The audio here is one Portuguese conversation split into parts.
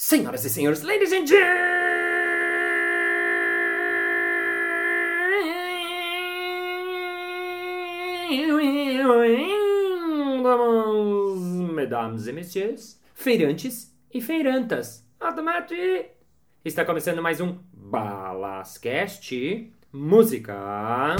Senhoras e senhores, ladies and gentlemen, mesdames e messieurs, feirantes e feirantas, automate! Está começando mais um Balascast Música.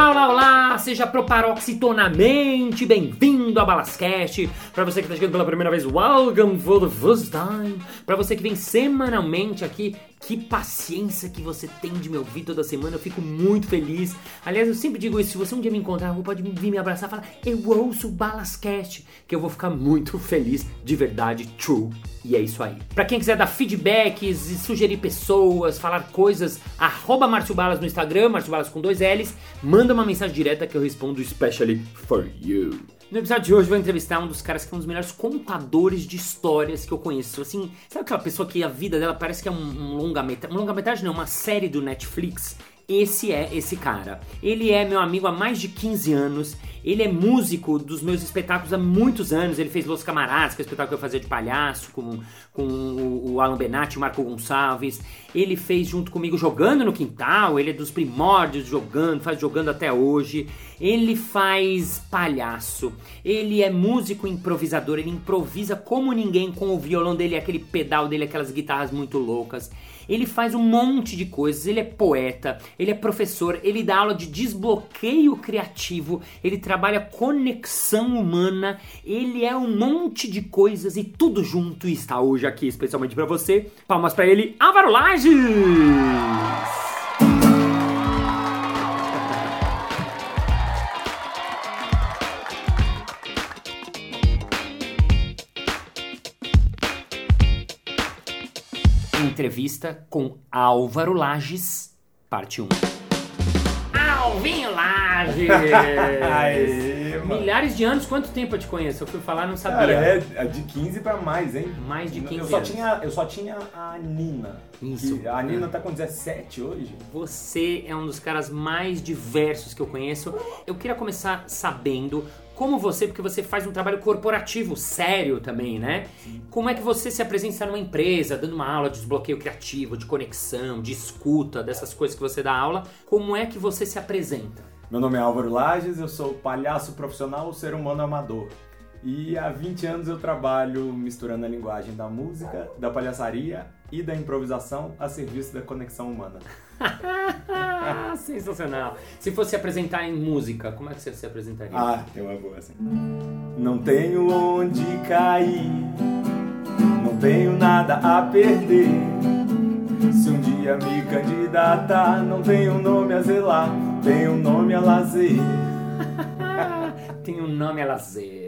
Bao? Seja proparoxitonamente bem-vindo a Balascast. Para você que está chegando pela primeira vez, welcome for the first time. Para você que vem semanalmente aqui, que paciência que você tem de me ouvir toda semana, eu fico muito feliz. Aliás, eu sempre digo isso, se você um dia me encontrar, você pode vir me abraçar e falar, eu ouço o Balascast, que eu vou ficar muito feliz, de verdade, true. E é isso aí. Para quem quiser dar feedbacks e sugerir pessoas, falar coisas, arroba Márcio Balas no Instagram, Márcio Balas com dois L's, manda uma mensagem direta que eu respondo especially for you. No episódio de hoje vou entrevistar um dos caras que é um dos melhores contadores de histórias que eu conheço. Assim, sabe aquela pessoa que a vida dela parece que é um, um longa-metragem? Um longa-metragem não, uma série do Netflix. Esse é esse cara. Ele é meu amigo há mais de 15 anos. Ele é músico dos meus espetáculos há muitos anos. Ele fez Los Camaradas, que é o espetáculo que eu fazia de palhaço, com, com o Alan Benatti, o Marco Gonçalves. Ele fez junto comigo Jogando no Quintal. Ele é dos primórdios jogando, faz jogando até hoje. Ele faz palhaço. Ele é músico improvisador. Ele improvisa como ninguém com o violão dele, aquele pedal dele, aquelas guitarras muito loucas. Ele faz um monte de coisas. Ele é poeta, ele é professor, ele dá aula de desbloqueio criativo, ele trabalha conexão humana, ele é um monte de coisas e tudo junto e está hoje aqui especialmente para você. Palmas para ele, Álvaro Lages! Entrevista com Álvaro Lages, parte 1. Alvinho Lages! Aê, mano. Milhares de anos, quanto tempo eu te conheço? Eu fui falar não sabia. Cara, é é de 15 pra mais, hein? Mais de 15 eu só anos. Tinha, eu só tinha a Nina. Isso. Que a Nina tá com 17 hoje. Você é um dos caras mais diversos que eu conheço. Eu queria começar sabendo como você, porque você faz um trabalho corporativo sério também, né? Como é que você se apresenta numa empresa, dando uma aula de desbloqueio criativo, de conexão, de escuta, dessas coisas que você dá aula? Como é que você se apresenta? Meu nome é Álvaro Lages, eu sou palhaço profissional, ser humano amador. E há 20 anos eu trabalho misturando a linguagem da música, da palhaçaria e da improvisação a serviço da conexão humana. Sensacional. Se fosse se apresentar em música, como é que você se apresentaria? Ah, tem uma boa assim. Não tenho onde cair, não tenho nada a perder. Se um dia me candidatar, não tenho nome a zelar, tenho nome a lazer. Um nome a lazer.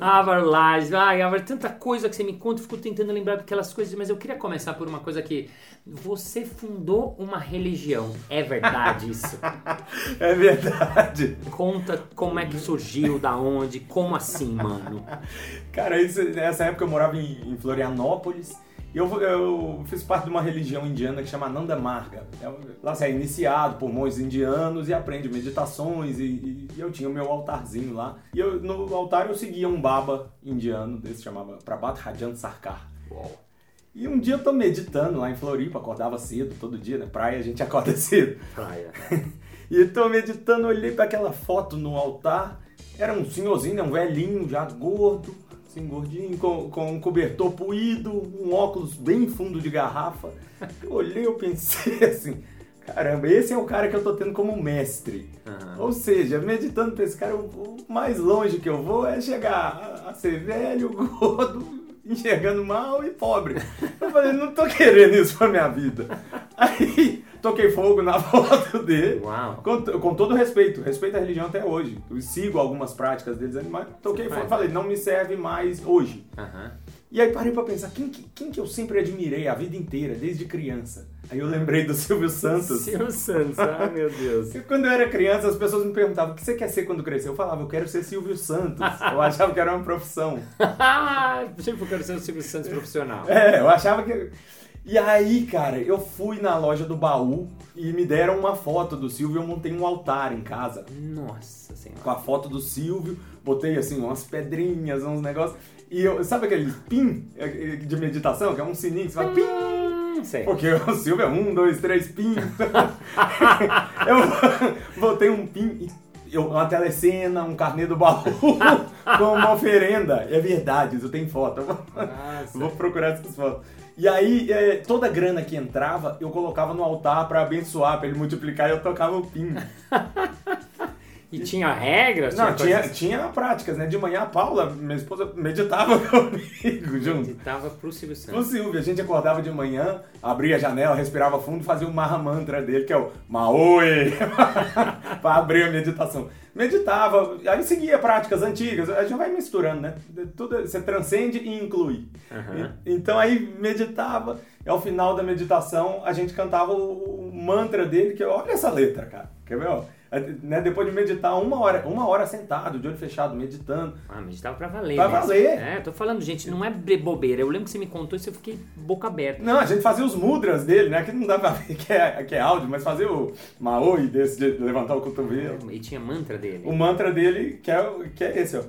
Álvaro Lages, ai Álvaro, tanta coisa que você me conta, eu fico tentando lembrar daquelas coisas, mas eu queria começar por uma coisa que você fundou uma religião, é verdade isso? É verdade. Conta como é que surgiu, da onde, como assim, mano? Cara, isso, nessa época eu morava em, em Florianópolis eu, eu fiz parte de uma religião indiana que chama Nanda Marga. É, lá você é iniciado por monges indianos e aprende meditações e, e- e eu tinha o meu altarzinho lá. E eu, no altar eu seguia um baba indiano desse, chamava Prabhat Rajan Sarkar. E um dia eu tô meditando lá em Floripa, acordava cedo todo dia, né? Praia a gente acorda cedo. Praia. E eu tô meditando, olhei para aquela foto no altar. Era um senhorzinho, né, um velhinho, já gordo, assim, gordinho, com, com um cobertor puído, um óculos bem fundo de garrafa. Eu olhei, eu pensei assim, caramba, esse é o cara que eu tô tendo como mestre. Aham. Ou seja, meditando pra esse cara, o mais longe que eu vou é chegar a, a ser velho, gordo, enxergando mal e pobre. Eu falei, não tô querendo isso pra minha vida. Aí, toquei fogo na foto dele. Uau. Com, com todo respeito, respeito à religião até hoje. Eu sigo algumas práticas deles, mas toquei fogo e falei, não me serve mais hoje. Aham. E aí parei pra pensar, quem, que- quem que eu sempre admirei a vida inteira, desde criança? Aí eu lembrei do Silvio Santos. Silvio Santos, ai meu Deus. E quando eu era criança, as pessoas me perguntavam, o que você quer ser quando crescer? Eu falava, eu quero ser Silvio Santos. Eu achava que era uma profissão. Sempre eu quero ser o Silvio Santos profissional. É, eu achava que... E aí, cara, eu fui na loja do baú e me deram uma foto do Silvio eu montei um altar em casa. Nossa senhora. Com a foto do Silvio, botei assim umas pedrinhas, uns negócios. E eu, sabe aquele pin eh, de meditação, que é um sininho que você vai pim? Hum, sei. Porque o Silvio é um, dois, três, pim. eu botei um pin e eu, uma telecena, um carnê do baú com uma oferenda. É verdade, isso tem foto. Eu vou, vou procurar essas fotos. E aí, é, toda grana que entrava, eu colocava no altar pra abençoar, pra ele multiplicar e eu tocava o pin. E tinha regras? Não, tinha, coisas- tinha práticas, né? De manhã a Paula, minha esposa, meditava comigo junto. Editava pro Silvio Santos. Silvio, a gente acordava de manhã, abria a janela, respirava fundo e fazia o Maha Mantra dele, que é o Maoi, pra abrir a meditação. Meditava, aí seguia práticas antigas, a gente vai misturando, né? Tudo, você transcende e inclui. Aham. E- então aí meditava, e ao final da meditação a gente cantava o, o mantra dele, que olha essa letra, cara. Quer ver? ó? É, né, Depois de meditar uma hora, uma hora sentado, de olho fechado, meditando. Ah, meditava pra valer. Pra mesmo. valer. É, tô falando, gente, não é bobeira. Eu lembro que você me contou isso e eu fiquei boca aberta. Não, a gente fazia os mudras dele, né? Que não dá pra ver que é, que é áudio, mas fazia o Maoi desse de levantar o cotovelo. E tinha mantra dele. O mantra dele, que é, o- que é esse, ó.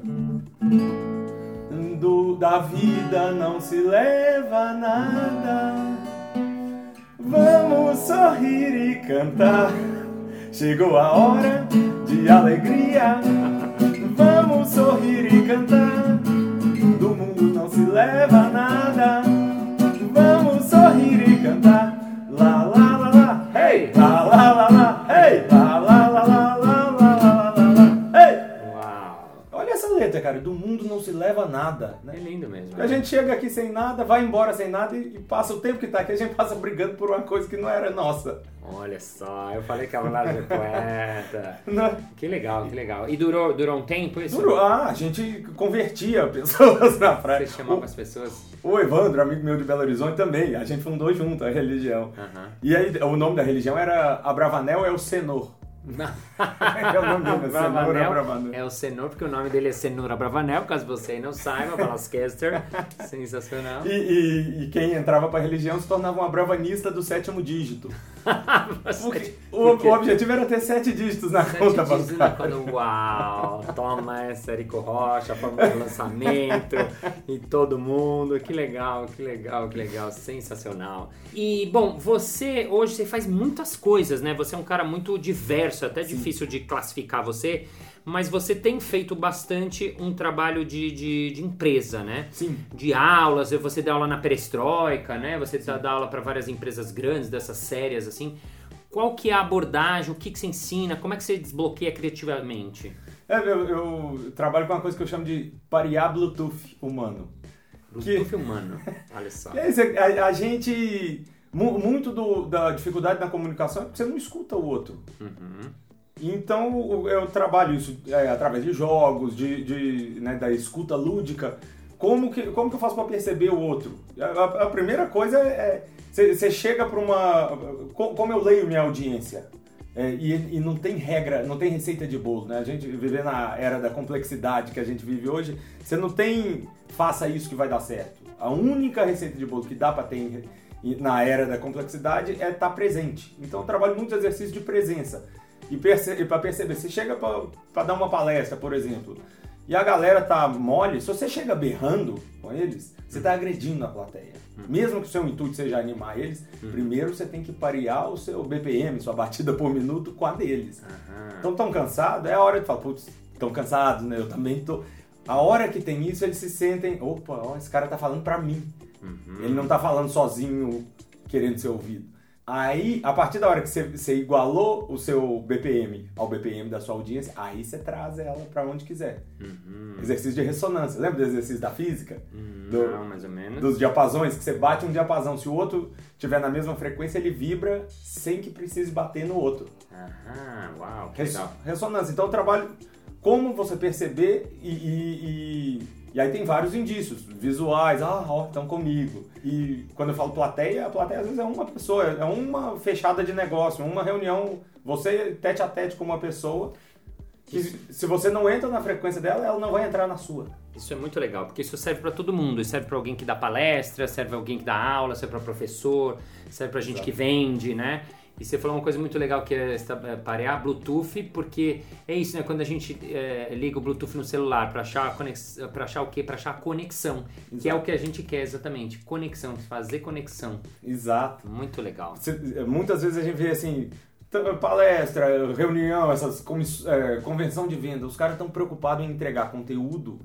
Do, da vida não se leva nada. Vamos sorrir e cantar. Chegou a hora de alegria. Vamos sorrir e cantar. Do mundo não se leva nada. Vamos sorrir e cantar. Letra, cara. Do mundo não se leva nada. É Né? lindo mesmo. A gente chega aqui sem nada, vai embora sem nada e, e passa o tempo que tá aqui, a gente passa brigando por uma coisa que não era nossa. Olha só, eu falei que a Vlad é poeta. Né? Que legal, que legal. E durou, durou um tempo isso? Durou. Ah, a gente convertia pessoas na praia. Você chamava as pessoas. O, o Evandro, amigo meu de Belo Horizonte, também. A gente fundou junto a religião. E aí, o nome da religião era Abravanel é o Senor. É o nome dele, é Senor Bravanel é o Senor, porque o nome dele é Cenoura Bravanel, caso você não saiba, Balascaster. Sensacional. E, e- e quem entrava pra religião se tornava um abravanista do sétimo dígito. Porque o, Por quê? o objetivo era ter sete dígitos na Sete conta dígitos quando, uau, toma essa, Erico Rocha, fórmula do lançamento e todo mundo, que legal, que legal, que legal, sensacional. E, bom, você, hoje, você faz muitas coisas, né? Você é um cara muito diverso, é até difícil de classificar você, mas você tem feito bastante um trabalho de, de, de empresa, né? Sim. de aulas, você dá aula na Perestroika, né? Você dá aula para várias empresas grandes dessas séries assim. Qual que é a abordagem? O que, que você ensina? Como é que você desbloqueia criativamente? É, eu, eu trabalho com uma coisa que eu chamo de parear Bluetooth humano. Bluetooth humano. Olha só. É isso, a, a gente. Mu- Muito do- da dificuldade na comunicação é porque você não escuta o outro. Uhum. Então o- eu trabalho isso é, através de jogos, de, de, né, da escuta lúdica. Como que, como que eu faço para perceber o outro? A, a- primeira coisa é você você chega para uma. co- Como eu leio minha audiência? É, e, e não tem regra, não tem receita de bolo, né? A gente viver na era da complexidade que a gente vive hoje, você não tem faça isso que vai dar certo. A única receita de bolo que dá para ter na era da complexidade é estar presente. Então eu trabalho muito exercício de presença. E, para perceber, você chega para dar uma palestra, por exemplo, e a galera tá mole, se você chega berrando com eles, você tá agredindo a plateia. Mesmo que o seu intuito seja animar eles, primeiro você tem que parear o seu BPM, sua batida por minuto com a deles. Então tão cansados, é a hora de falar, putz, tão cansados, né? Eu também tô. A hora que tem isso, eles se sentem, opa, ó, esse cara tá falando pra mim. Uhum. Ele não tá falando sozinho, querendo ser ouvido. Aí, a partir da hora que você, você igualou o seu BPM ao BPM da sua audiência, aí você traz ela pra onde quiser. Uhum. Exercício de ressonância. Lembra do exercício da física? Hum, Do- Não, mais ou menos. Dos diapasões, que você bate um diapasão. Se o outro tiver na mesma frequência, ele vibra sem que precise bater no outro. Aham, uau, que legal. Ressonância. Então eu trabalho como você perceber e, e, e- e aí tem vários indícios visuais. Ah, ó, estão comigo. E quando eu falo plateia, a plateia às vezes é uma pessoa, é uma fechada de negócio, uma reunião, você tete a tete com uma pessoa que se você não entra na frequência dela, ela não vai entrar na sua. Isso é muito legal, porque isso serve para todo mundo. Serve para alguém que dá palestra, serve para alguém que dá aula, serve para professor, serve para gente Exato. que vende, né? E você falou uma coisa muito legal que é, é parear Bluetooth, porque é isso, né? Quando a gente é, liga o Bluetooth no celular para achar, para achar o quê? Para achar a conexão, Exato. que é o que a gente quer exatamente. Conexão, fazer conexão. Exato. Muito legal. muitas vezes a gente vê assim, palestra, reunião, essas é, convenção de venda, os caras estão preocupados em entregar conteúdo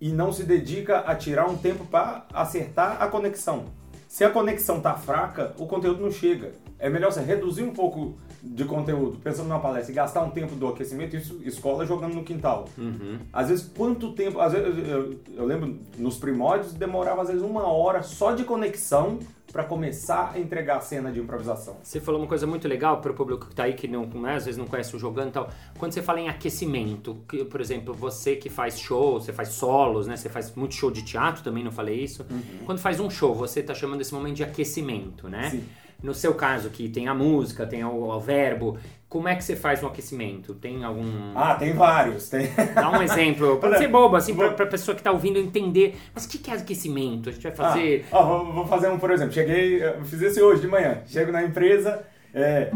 e não se dedica a tirar um tempo para acertar a conexão. Se a conexão tá fraca, o conteúdo não chega. É melhor você reduzir um pouco de conteúdo, pensando numa palestra, e gastar um tempo do aquecimento, isso escola jogando no quintal. Uhum. Às vezes, quanto tempo. Às vezes, eu, eu, lembro, nos primórdios, demorava às vezes uma hora só de conexão para começar a entregar a cena de improvisação. Você falou uma coisa muito legal para o público que está aí, que não, né, às vezes não conhece o jogando e tal. Quando você fala em aquecimento, que, por exemplo, você que faz show, você faz solos, né? Você faz muito show de teatro, também não falei isso. Uhum. Quando faz um show, você está chamando esse momento de aquecimento, né? Sim. No seu caso, que tem a música, tem o, o verbo, como é que você faz um aquecimento? Tem algum. Ah, tem vários. Tem... Dá um exemplo. Pode ser bobo, assim, vou... pra, pessoa que tá ouvindo entender. Mas o que, que é aquecimento? A gente vai fazer. Ah, ó, vou, fazer um, por exemplo. Cheguei, fiz esse hoje de manhã. Chego na empresa. É.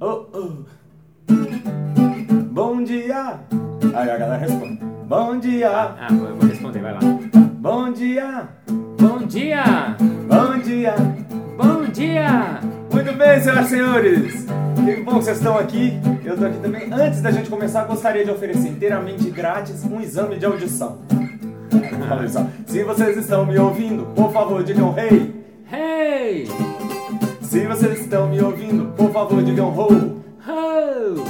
Oh, oh. Bom dia! Aí a galera responde. Bom dia! Ah, eu vou responder, vai lá. Bom dia! Bom dia! Bom dia! Bom dia! Muito bem, senhoras e senhores! Que bom que vocês estão aqui. Eu estou aqui também. Antes da gente começar, gostaria de oferecer inteiramente grátis um exame de audição. Olha só. Se vocês estão me ouvindo, por favor, digam hey! Hey! Se vocês estão me ouvindo, por favor, digam ho! Ho!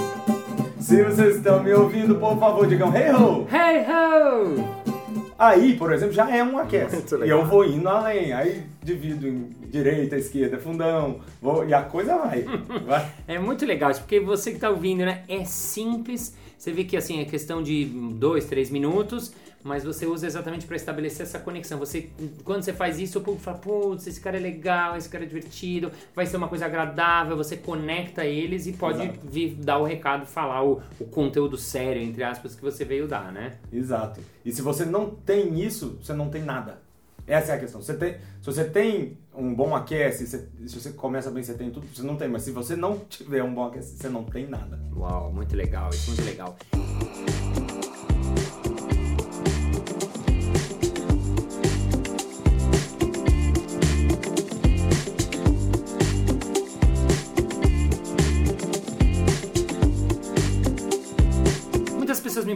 Se vocês estão me ouvindo, por favor, digam hey ho! Hey ho! Aí, por exemplo, já é um aquece. E eu vou indo além. Aí divido em direita, esquerda, fundão. Vou, e a coisa vai. vai. É muito legal isso, porque você que está ouvindo, né? É simples. Você vê que assim, é questão de dois, três minutos mas você usa exatamente para estabelecer essa conexão. Você, quando você faz isso, o público fala, putz, esse cara é legal, esse cara é divertido, vai ser uma coisa agradável, você conecta eles e pode Exato. vir dar o recado, falar o, o conteúdo sério, entre aspas, que você veio dar, né? Exato. E se você não tem isso, você não tem nada. Essa é a questão. Você tem, se você tem um bom aquece, se, se você começa bem, você tem tudo, você não tem. Mas se você não tiver um bom aquece, você não tem nada. Uau, muito legal, isso muito legal.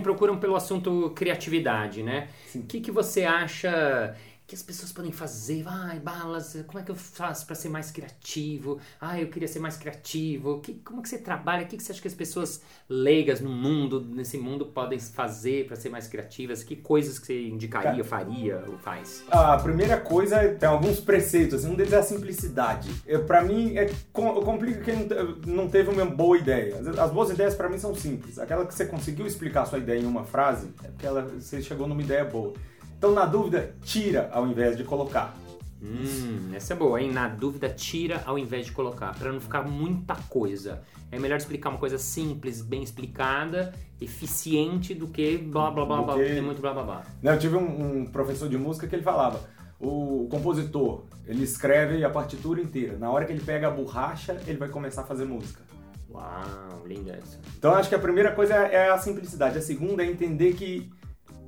Procuram pelo assunto criatividade, né? O que, que você acha que as pessoas podem fazer? Ai, balas, como é que eu faço para ser mais criativo? Ah, eu queria ser mais criativo. Que, como é que você trabalha? O que, que você acha que as pessoas leigas no mundo, nesse mundo, podem fazer para ser mais criativas? Que coisas que você indicaria, faria ou faz? A primeira coisa, é, tem alguns preceitos, assim, um deles é a simplicidade. Para mim, é complica quem não teve uma boa ideia. As boas ideias para mim são simples. Aquela que você conseguiu explicar a sua ideia em uma frase, é porque ela, você chegou numa ideia boa. Então, na dúvida, tira ao invés de colocar. Hum, essa é boa, hein? Na dúvida, tira ao invés de colocar, para não ficar muita coisa. É melhor explicar uma coisa simples, bem explicada, eficiente, do que blá blá blá blá, que... muito blá blá blá. Não, eu tive um, um, professor de música que ele falava: o compositor, ele escreve a partitura inteira. Na hora que ele pega a borracha, ele vai começar a fazer música. Uau, linda essa. Então acho que a primeira coisa é a simplicidade, a segunda é entender que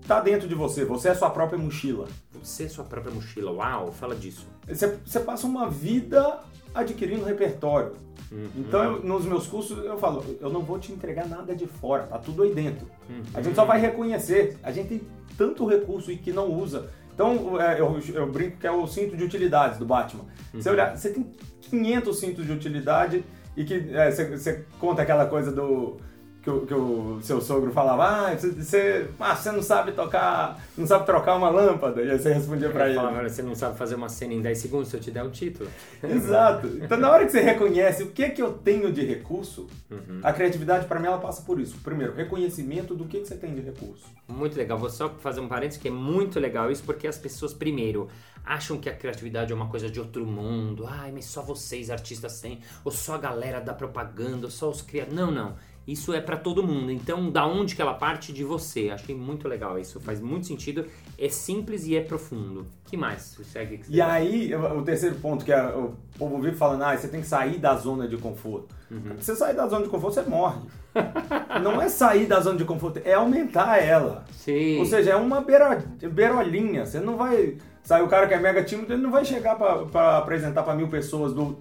tá dentro de você. Você é sua própria mochila. Você é sua própria mochila. Uau, fala disso. Você, você passa uma vida adquirindo repertório. Uhum. Então, eu, nos meus cursos, eu falo, eu não vou te entregar nada de fora, tá tudo aí dentro. Uhum. A gente só vai reconhecer. A gente tem tanto recurso e que não usa. Então, é, eu, eu, brinco que é o cinto de utilidades do Batman. Uhum. Você olhar, você tem 500 cintos de utilidade e que é, você, você conta aquela coisa do que o, que o seu sogro falava, ah, você, ah, você não sabe tocar, não sabe trocar uma lâmpada. E aí você respondia para ele. Falava, você não sabe fazer uma cena em 10 segundos se eu te der o título. Exato. Então na hora que você reconhece o que é que eu tenho de recurso, uhum. a criatividade para mim ela passa por isso. Primeiro, reconhecimento do que, que você tem de recurso. Muito legal. Vou só fazer um parênteses que é muito legal isso porque as pessoas, primeiro, acham que a criatividade é uma coisa de outro mundo. Ai, mas só vocês artistas têm, ou só a galera da propaganda, ou só os criadores. Não, não isso é para todo mundo. Então, da onde que ela parte de você? Achei muito legal isso, faz muito sentido. É simples e é profundo. que mais? Segue e aí, o terceiro ponto que é, o povo vive falando, ah, você tem que sair da zona de conforto. Uhum. Você sair da zona de conforto, você morre. Não é sair da zona de conforto, é aumentar ela. Sim. Ou seja, é uma beiro, beirolinha. Você não vai. Sai o cara que é mega tímido, ele não vai chegar para apresentar para mil pessoas do,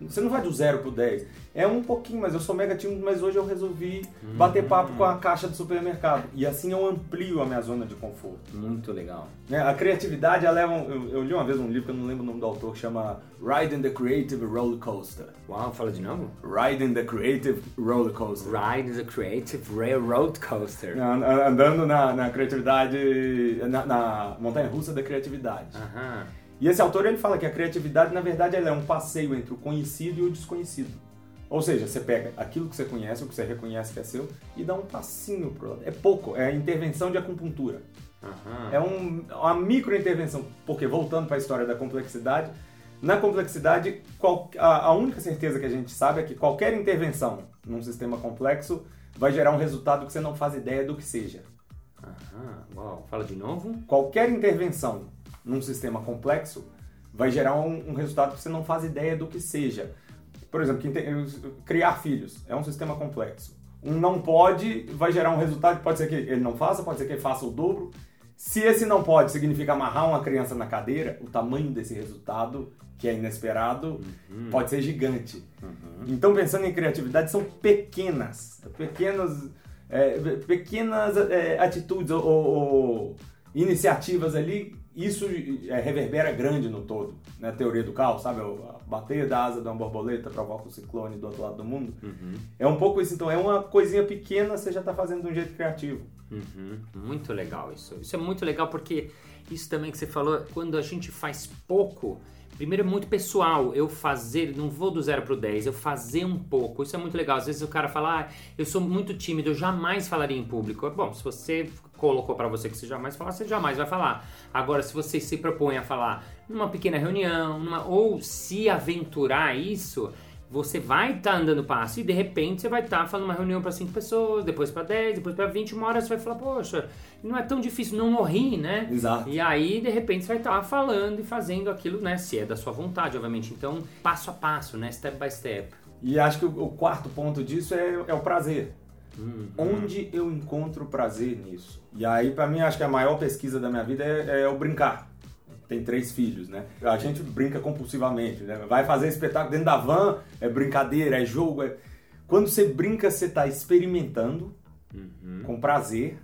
você não vai do zero pro 10. É um pouquinho, mas eu sou mega tímido, mas hoje eu resolvi bater papo com a caixa do supermercado. E assim eu amplio a minha zona de conforto. Muito legal. É, a criatividade, ela é um, eu, eu, li uma vez um livro que eu não lembro o nome do autor, que chama Riding the Creative Roller Coaster. Uau, fala de novo? Riding the Creative Roller Coaster. Riding the Creative Railroad Coaster. Andando na, na criatividade, na, na montanha russa da criatividade. Aham. E esse autor ele fala que a criatividade, na verdade, ela é um passeio entre o conhecido e o desconhecido. Ou seja, você pega aquilo que você conhece, o que você reconhece que é seu, e dá um passinho pro lado. É pouco, é a intervenção de acupuntura. Uhum. É um, uma microintervenção, porque voltando para a história da complexidade, na complexidade, qual, a, a, única certeza que a gente sabe é que qualquer intervenção num sistema complexo vai gerar um resultado que você não faz ideia do que seja. Uhum. Uau. Fala de novo. Qualquer intervenção num sistema complexo, vai gerar um, um, resultado que você não faz ideia do que seja. Por exemplo, criar filhos é um sistema complexo. Um não pode vai gerar um resultado que pode ser que ele não faça, pode ser que ele faça o dobro. Se esse não pode significa amarrar uma criança na cadeira, o tamanho desse resultado, que é inesperado, uhum. pode ser gigante. Uhum. Então, pensando em criatividade, são pequenas, pequenas, é, pequenas é, atitudes ou, ou iniciativas ali isso é, reverbera grande no todo, né? teoria do caos, sabe? Bater da asa de uma borboleta provoca um ciclone do outro lado do mundo. Uhum. É um pouco isso, então é uma coisinha pequena, você já está fazendo de um jeito criativo. Uhum. Muito legal isso. Isso é muito legal porque isso também que você falou, quando a gente faz pouco, Primeiro é muito pessoal, eu fazer, não vou do zero pro 10, eu fazer um pouco. Isso é muito legal. Às vezes o cara fala, ah, eu sou muito tímido, eu jamais falaria em público. Bom, se você colocou para você que você jamais fala, você jamais vai falar. Agora, se você se propõe a falar numa pequena reunião, numa, ou se aventurar isso, você vai estar tá andando passo e de repente você vai estar tá falando uma reunião para 5 pessoas, depois para 10, depois para 20, uma hora você vai falar, poxa, não é tão difícil, não morri, né? Exato. E aí, de repente, você vai estar tá falando e fazendo aquilo, né? Se é da sua vontade, obviamente. Então, passo a passo, né? Step by step. E acho que o, o quarto ponto disso é, é o prazer. Uhum. Onde eu encontro prazer nisso? E aí, para mim, acho que a maior pesquisa da minha vida é, é o brincar tem três filhos, né? A gente brinca compulsivamente, né? Vai fazer espetáculo dentro da van, é brincadeira, é jogo. É... Quando você brinca, você está experimentando uhum. com prazer.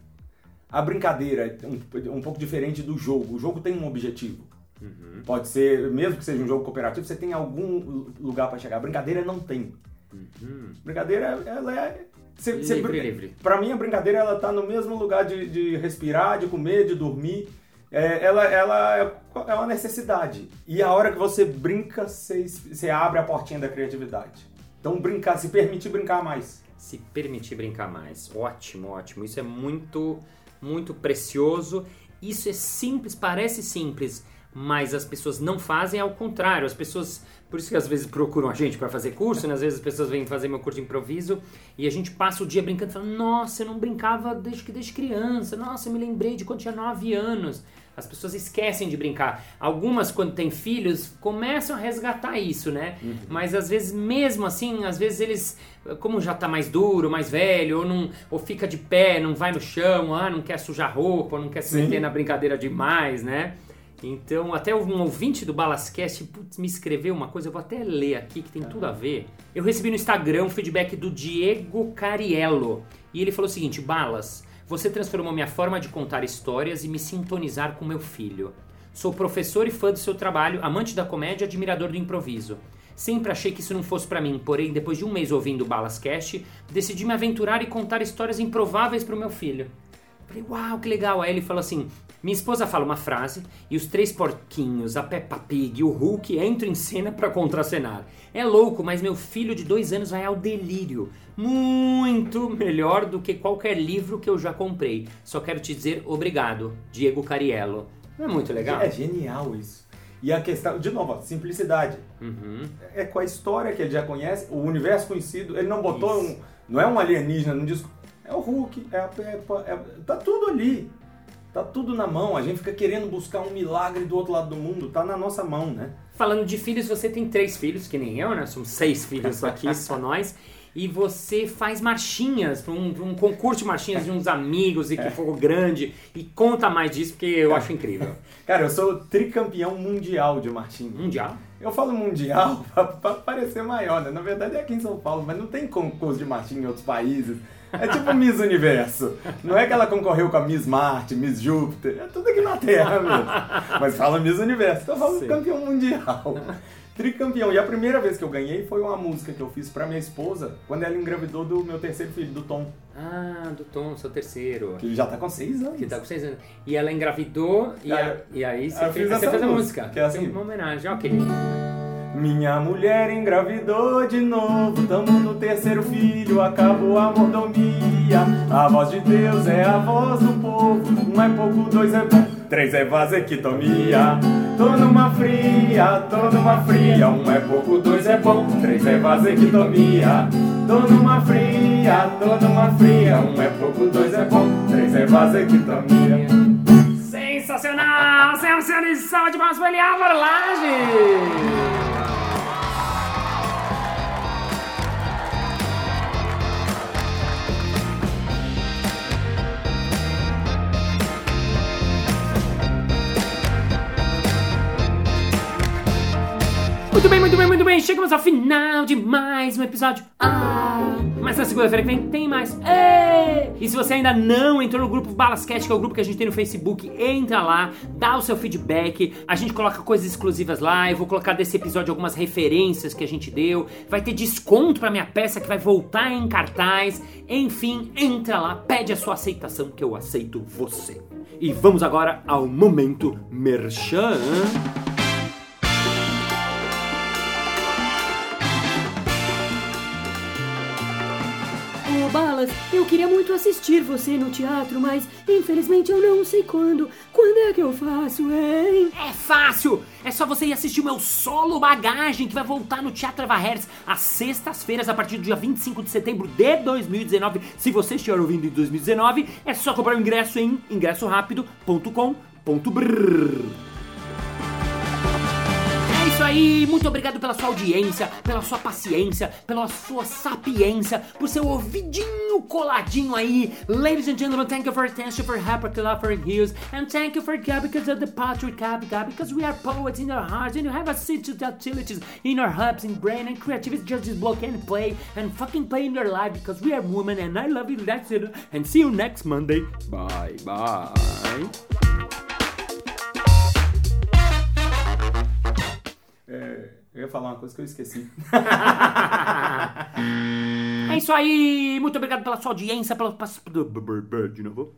A brincadeira é um, um, pouco diferente do jogo. O jogo tem um objetivo. Uhum. Pode ser, mesmo que seja um jogo cooperativo, você tem algum lugar para chegar. A brincadeira não tem. Uhum. Brincadeira, ela é você, livre, livre. Pra mim, a brincadeira ela tá no mesmo lugar de, de respirar, de comer, de dormir é, ela, ela é, é uma necessidade. E a hora que você brinca, você, você abre a portinha da criatividade. Então brincar, se permitir brincar mais. Se permitir brincar mais. Ótimo, ótimo. Isso é muito, muito precioso. Isso é simples, parece simples, mas as pessoas não fazem ao contrário. As pessoas, por isso que às vezes procuram a gente para fazer curso, né? às vezes as pessoas vêm fazer meu curso de improviso e a gente passa o dia brincando, falando: "Nossa, eu não brincava desde que desde criança. Nossa, eu me lembrei de quando tinha 9 anos". As pessoas esquecem de brincar. Algumas, quando têm filhos, começam a resgatar isso, né? Uhum. Mas às vezes, mesmo assim, às vezes eles, como já tá mais duro, mais velho, ou, não, ou fica de pé, não vai no chão, ah, não quer sujar roupa, não quer se meter na brincadeira demais, né? Então, até um ouvinte do Balascast putz, me escreveu uma coisa, eu vou até ler aqui, que tem tudo a ver. Eu recebi no Instagram um feedback do Diego Cariello. E ele falou o seguinte: Balas, você transformou minha forma de contar histórias e me sintonizar com meu filho. Sou professor e fã do seu trabalho, amante da comédia e admirador do improviso. Sempre achei que isso não fosse para mim, porém, depois de um mês ouvindo o Balascast, decidi me aventurar e contar histórias improváveis para o meu filho. Falei, uau, que legal. Aí ele falou assim: minha esposa fala uma frase e os três porquinhos, a Peppa Pig e o Hulk entram em cena para contracenar. É louco, mas meu filho de dois anos vai ao delírio. Muito melhor do que qualquer livro que eu já comprei. Só quero te dizer obrigado, Diego Cariello. Não é muito legal? É genial isso. E a questão, de novo, simplicidade. Uhum. É com a história que ele já conhece, o universo conhecido. Ele não botou Isso. um. Não é um alienígena no disco. É o Hulk, é a Peppa, é, tá tudo ali. Tá tudo na mão. A gente fica querendo buscar um milagre do outro lado do mundo. Tá na nossa mão, né? Falando de filhos, você tem três filhos, que nem eu, né? Somos seis filhos aqui, só nós. E você faz marchinhas, pra um, um concurso de marchinhas de uns amigos e que ficou grande. E conta mais disso, porque eu acho incrível. Cara, eu sou tricampeão mundial de marchinha. Mundial? Eu falo mundial pra, pra parecer maior, né? Na verdade é aqui em São Paulo, mas não tem concurso de marchinha em outros países. É tipo Miss Universo. Não é que ela concorreu com a Miss Marte, Miss Júpiter. É tudo aqui na Terra mesmo. Mas fala Miss Universo. Então eu falo campeão mundial. Tricampeão. E a primeira vez que eu ganhei foi uma música que eu fiz pra minha esposa quando ela engravidou do meu terceiro filho, do Tom. Ah, do Tom, seu terceiro. Que já tá com seis anos. Que tá com seis anos. E ela engravidou e, Ah, a- e aí você fez, você essa fez a música, que é assim. Uma homenagem, ok. Minha mulher engravidou de novo, tamo no terceiro filho, acabou a mordomia. A voz de Deus é a voz do povo, um é pouco, dois é bom, três é vasectomia. Tô numa fria, tô numa fria, um é pouco, dois é bom, três é vasectomia. Tô numa fria, tô numa fria, um é pouco, dois é bom, três é vasectomia. Sensacional! E senhores, salva de palmas ele, Álvaro! Muito bem, muito bem, muito bem. Chegamos ao final de mais um episódio. Ah, mas na segunda-feira que vem tem mais. Ê! E se você ainda não entrou no grupo Balascast, que é o grupo que a gente tem no Facebook, entra lá, dá o seu feedback. A gente coloca coisas exclusivas lá. Eu vou colocar desse episódio algumas referências que a gente deu. Vai ter desconto pra minha peça que vai voltar em cartaz. Enfim, entra lá, pede a sua aceitação que eu aceito você. E vamos agora ao momento merchan. Eu queria muito assistir você no teatro, mas infelizmente eu não sei quando. Quando é que eu faço, hein? É fácil! É só você ir assistir o meu solo bagagem que vai voltar no Teatro Eva Hertz às sextas-feiras a partir do dia 25 de setembro de 2019. Se você estiver ouvindo em 2019, é só comprar o ingresso em ingressorapido.com.br. Aí, muito obrigado pela sua audiência, pela sua paciência, pela sua sapiência, por seu ouvidinho coladinho aí. Ladies and gentlemen, thank you for attention, for love, for views, and thank you for God because of the Patrick God, because we are poets in our hearts and you have a sense of utilities in our hubs and brain and creativity just block and play and fucking play in your life because we are women and I love you, that's it, and see you next Monday. Bye, bye. É, eu ia falar uma coisa que eu esqueci. É isso aí, muito obrigado pela sua audiência, pela. De novo.